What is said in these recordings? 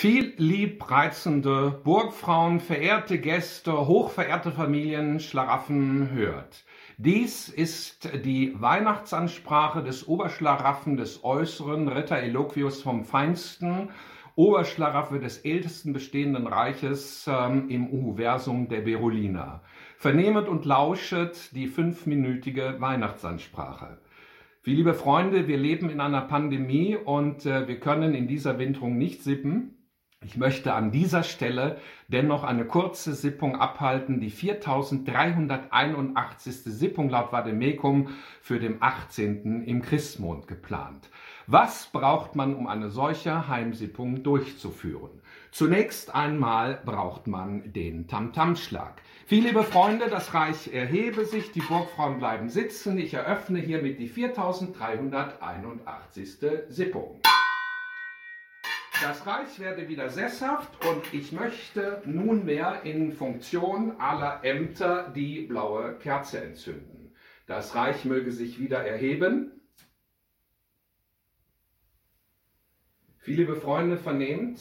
Viel liebreizende Burgfrauen, verehrte Gäste, hochverehrte Familien, Schlaraffen hört. Dies ist die Weihnachtsansprache des Oberschlaraffen des Äußeren, Ritter Eloquius vom Feinsten, Oberschlaraffe des ältesten bestehenden Reiches ähm, im Universum der Beroliner. Vernehmet und lauschet die fünfminütige Weihnachtsansprache. Wie liebe Freunde, wir leben in einer Pandemie und äh, wir können in dieser Winterung nicht sippen. Ich möchte an dieser Stelle dennoch eine kurze Sippung abhalten, die 4381. Sippung laut Vademecum für den 18. im Christmond geplant. Was braucht man, um eine solche Heimsippung durchzuführen? Zunächst einmal braucht man den Tamtamschlag. Viele liebe Freunde, das Reich erhebe sich, die Burgfrauen bleiben sitzen. Ich eröffne hiermit die 4381. Sippung. Das Reich werde wieder sesshaft und ich möchte nunmehr in Funktion aller Ämter die blaue Kerze entzünden. Das Reich möge sich wieder erheben. Viele liebe Freunde, vernehmt,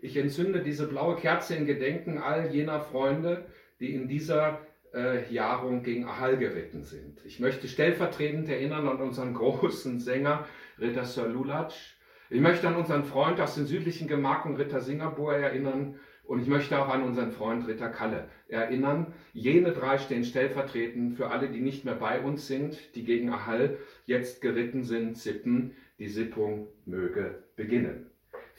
ich entzünde diese blaue Kerze in Gedenken all jener Freunde, die in dieser äh, Jahrung gegen Ahal geritten sind. Ich möchte stellvertretend erinnern an unseren großen Sänger Ritter Sir Lulatsch, ich möchte an unseren Freund aus den südlichen Gemarkungen Ritter Singapur erinnern und ich möchte auch an unseren Freund Ritter Kalle erinnern. Jene drei stehen stellvertretend für alle, die nicht mehr bei uns sind, die gegen Ahal jetzt geritten sind, Sippen. Die Sippung möge beginnen.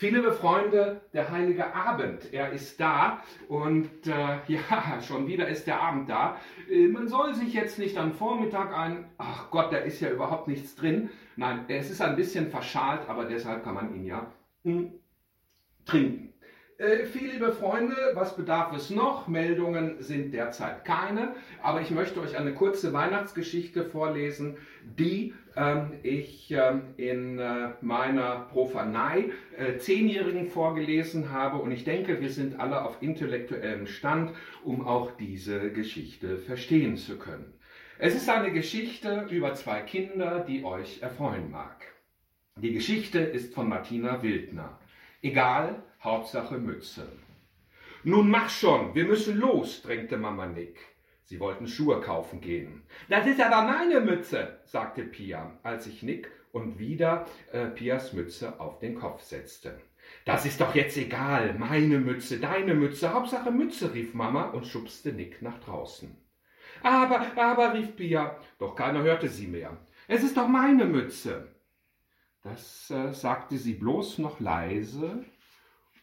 Viele liebe Freunde, der heilige Abend, er ist da und äh, ja, schon wieder ist der Abend da. Äh, man soll sich jetzt nicht am Vormittag ein, ach Gott, da ist ja überhaupt nichts drin. Nein, es ist ein bisschen verschalt, aber deshalb kann man ihn ja mh, hm, trinken. Äh, viele liebe Freunde, was bedarf es noch? Meldungen sind derzeit keine, aber ich möchte euch eine kurze Weihnachtsgeschichte vorlesen, die ähm, ich ähm, in äh, meiner Profanei äh, Zehnjährigen vorgelesen habe und ich denke, wir sind alle auf intellektuellem Stand, um auch diese Geschichte verstehen zu können. Es ist eine Geschichte über zwei Kinder, die euch erfreuen mag. Die Geschichte ist von Martina Wildner. Egal, Hauptsache Mütze. Nun mach schon, wir müssen los, drängte Mama Nick. Sie wollten Schuhe kaufen gehen. Das ist aber meine Mütze, sagte Pia, als sich Nick und wieder äh, Pias Mütze auf den Kopf setzte. Das ist doch jetzt egal, meine Mütze, deine Mütze, Hauptsache Mütze, rief Mama und schubste Nick nach draußen. Aber, aber, rief Pia, doch keiner hörte sie mehr. Es ist doch meine Mütze. Das äh, sagte sie bloß noch leise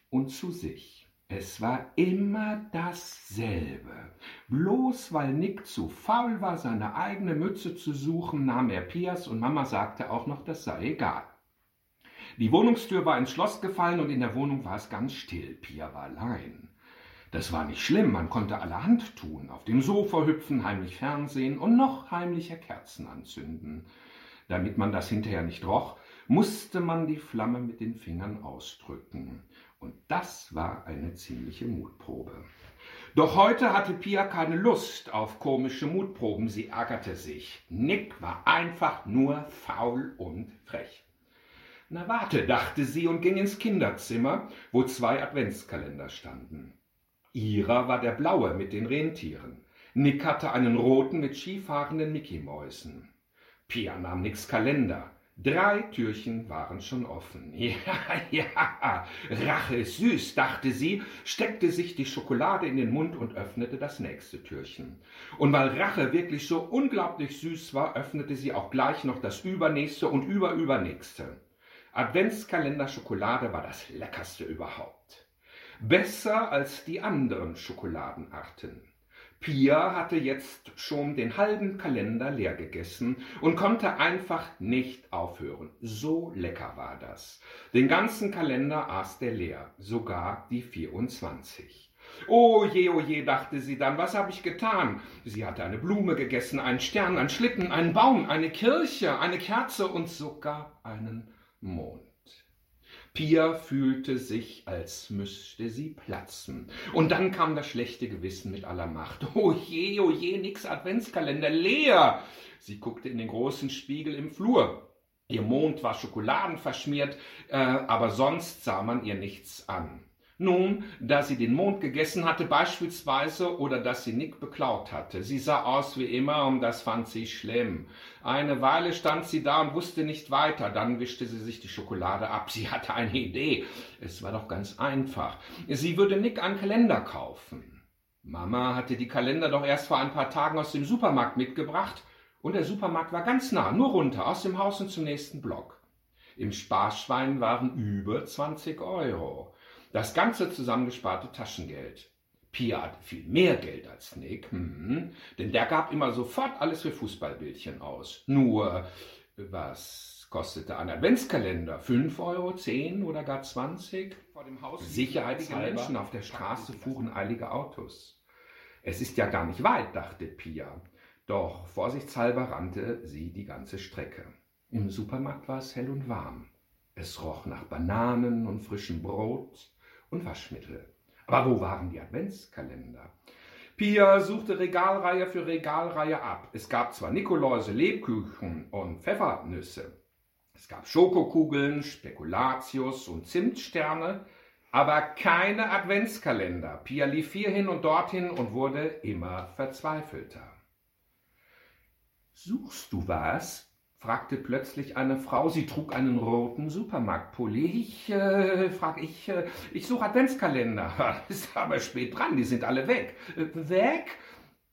und zu sich. Es war immer dasselbe. Bloß weil Nick zu faul war, seine eigene Mütze zu suchen, nahm er Pias und Mama sagte auch noch, das sei egal. Die Wohnungstür war ins Schloss gefallen und in der Wohnung war es ganz still. Pia war allein. Das war nicht schlimm, man konnte allerhand tun, auf dem Sofa hüpfen, heimlich Fernsehen und noch heimlicher Kerzen anzünden. Damit man das hinterher nicht roch, musste man die Flamme mit den Fingern ausdrücken. Und das war eine ziemliche Mutprobe. Doch heute hatte Pia keine Lust auf komische Mutproben. Sie ärgerte sich. Nick war einfach nur faul und frech. Na warte, dachte sie und ging ins Kinderzimmer, wo zwei Adventskalender standen. Ihrer war der blaue mit den Rentieren. Nick hatte einen roten mit skifahrenden Mickey-Mäusen. Pia nahm Nicks Kalender. Drei Türchen waren schon offen. Ja, ja, Rache ist süß, dachte sie, steckte sich die Schokolade in den Mund und öffnete das nächste Türchen. Und weil Rache wirklich so unglaublich süß war, öffnete sie auch gleich noch das übernächste und überübernächste. Adventskalender Schokolade war das leckerste überhaupt. Besser als die anderen Schokoladenarten. Pia hatte jetzt schon den halben Kalender leer gegessen und konnte einfach nicht aufhören. So lecker war das. Den ganzen Kalender aß der leer, sogar die 24. Oh je, oh je, dachte sie dann, was habe ich getan? Sie hatte eine Blume gegessen, einen Stern, einen Schlitten, einen Baum, eine Kirche, eine Kerze und sogar einen Mond. Pia fühlte sich, als müsste sie platzen. Und dann kam das schlechte Gewissen mit aller Macht. Oh je, oh je, nix Adventskalender, leer! Sie guckte in den großen Spiegel im Flur. Ihr Mond war schokoladenverschmiert, äh, aber sonst sah man ihr nichts an. Nun, da sie den Mond gegessen hatte beispielsweise oder dass sie Nick beklaut hatte. Sie sah aus wie immer und das fand sie schlimm. Eine Weile stand sie da und wusste nicht weiter. Dann wischte sie sich die Schokolade ab. Sie hatte eine Idee. Es war doch ganz einfach. Sie würde Nick einen Kalender kaufen. Mama hatte die Kalender doch erst vor ein paar Tagen aus dem Supermarkt mitgebracht und der Supermarkt war ganz nah, nur runter, aus dem Haus und zum nächsten Block. Im Sparschwein waren über 20 Euro. Das ganze zusammengesparte Taschengeld. Pia hatte viel mehr Geld als Nick, hm, denn der gab immer sofort alles für Fußballbildchen aus. Nur, was kostete ein Adventskalender? Fünf Euro, zehn oder gar zwanzig? Vor dem Haus sicherheitshalber Menschen auf der Straße fuhren eilige Autos. Es ist ja gar nicht weit, dachte Pia. Doch vorsichtshalber rannte sie die ganze Strecke. Im Supermarkt war es hell und warm. Es roch nach Bananen und frischem Brot und Waschmittel. Aber wo waren die Adventskalender? Pia suchte Regalreihe für Regalreihe ab. Es gab zwar Nikoläuse, Lebkuchen und Pfeffernüsse. Es gab Schokokugeln, Spekulatius und Zimtsterne, aber keine Adventskalender. Pia lief hierhin und dorthin und wurde immer verzweifelter. Suchst du was? Fragte plötzlich eine Frau. Sie trug einen roten Supermarktpulli. Ich, äh, frag ich, äh, ich suche Adventskalender. Ist aber spät dran, die sind alle weg. Äh, weg?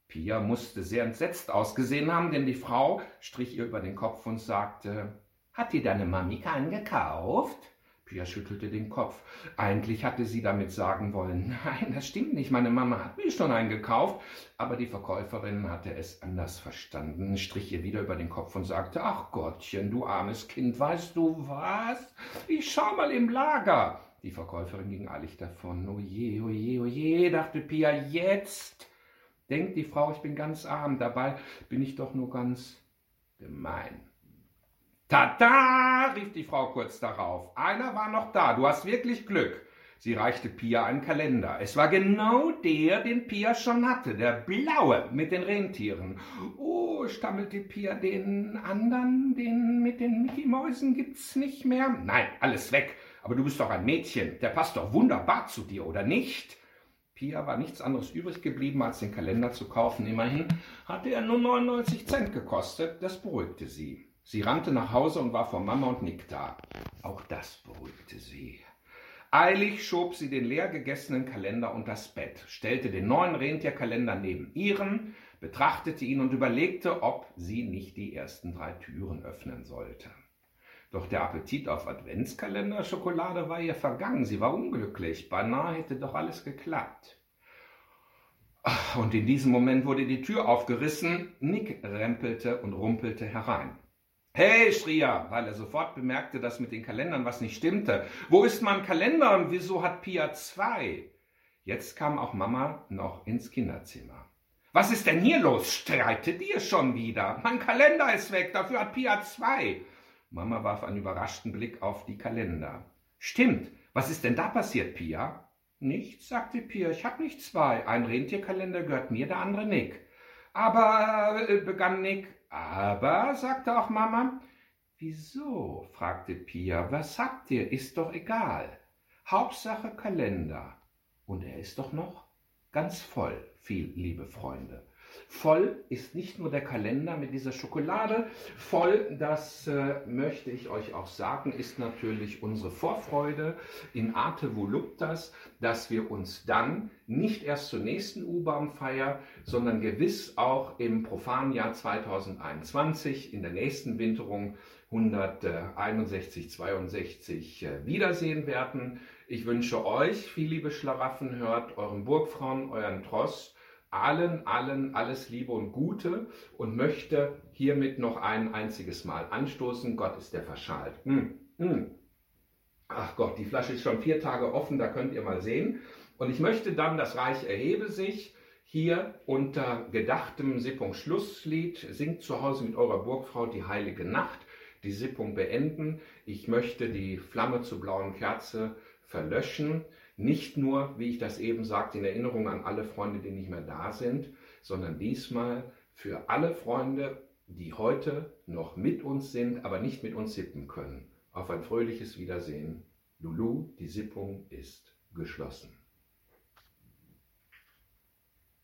Pia musste sehr entsetzt ausgesehen haben, denn die Frau strich ihr über den Kopf und sagte, hat dir deine Mami keinen gekauft? Pia schüttelte den Kopf. Eigentlich hatte sie damit sagen wollen, nein, das stimmt nicht, meine Mama hat mir schon einen gekauft. Aber die Verkäuferin hatte es anders verstanden, strich ihr wieder über den Kopf und sagte, ach Gottchen, du armes Kind, weißt du was? Ich schau mal im Lager. Die Verkäuferin ging eilig davon. Oje, oje, oje, dachte Pia, jetzt denkt die Frau, ich bin ganz arm, dabei bin ich doch nur ganz gemein. Tada! rief die Frau kurz darauf. Einer war noch da. Du hast wirklich Glück. Sie reichte Pia einen Kalender. Es war genau der, den Pia schon hatte, der blaue mit den Rentieren. Oh, stammelte Pia, den anderen, den mit den Mickey-Mäusen gibt's nicht mehr? Nein, alles weg. Aber du bist doch ein Mädchen. Der passt doch wunderbar zu dir, oder nicht? Pia war nichts anderes übrig geblieben, als den Kalender zu kaufen. Immerhin hatte er nur 99 Cent gekostet. Das beruhigte sie. Sie rannte nach Hause und war vor Mama und Nick da. Auch das beruhigte sie. Eilig schob sie den leer gegessenen Kalender unters Bett, stellte den neuen Rentierkalender neben ihren, betrachtete ihn und überlegte, ob sie nicht die ersten drei Türen öffnen sollte. Doch der Appetit auf Adventskalender-Schokolade war ihr vergangen. Sie war unglücklich. Beinahe hätte doch alles geklappt. Und in diesem Moment wurde die Tür aufgerissen. Nick rempelte und rumpelte herein. Hey, schrie er, weil er sofort bemerkte, dass mit den Kalendern was nicht stimmte. Wo ist mein Kalender und wieso hat Pia zwei? Jetzt kam auch Mama noch ins Kinderzimmer. Was ist denn hier los? Streitet ihr schon wieder? Mein Kalender ist weg, dafür hat Pia zwei. Mama warf einen überraschten Blick auf die Kalender. Stimmt, was ist denn da passiert, Pia? Nichts, sagte Pia, ich hab nicht zwei. Ein Rentierkalender gehört mir, der andere Nick. Aber, äh, begann Nick, aber, sagte auch Mama. Wieso? fragte Pia. Was habt ihr? Ist doch egal. Hauptsache Kalender. Und er ist doch noch ganz voll, viel, liebe Freunde. Voll ist nicht nur der Kalender mit dieser Schokolade, voll, das äh, möchte ich euch auch sagen, ist natürlich unsere Vorfreude in Arte Voluptas, dass wir uns dann nicht erst zur nächsten U-Bahn-Feier, sondern gewiss auch im profanen Jahr 2021 in der nächsten Winterung 161, 62 äh, wiedersehen werden. Ich wünsche euch, viel liebe Schlaraffen, hört euren Burgfrauen, euren Tross, allen, allen alles Liebe und Gute und möchte hiermit noch ein einziges Mal anstoßen. Gott ist der verschalt. Mm, mm. Ach Gott, die Flasche ist schon vier Tage offen, da könnt ihr mal sehen. Und ich möchte dann, das Reich erhebe sich, hier unter gedachtem Sippungsschlusslied, singt zu Hause mit eurer Burgfrau die heilige Nacht, die Sippung beenden. Ich möchte die Flamme zur blauen Kerze verlöschen. Nicht nur, wie ich das eben sagte, in Erinnerung an alle Freunde, die nicht mehr da sind, sondern diesmal für alle Freunde, die heute noch mit uns sind, aber nicht mit uns sippen können. Auf ein fröhliches Wiedersehen. Lulu, die Sippung ist geschlossen.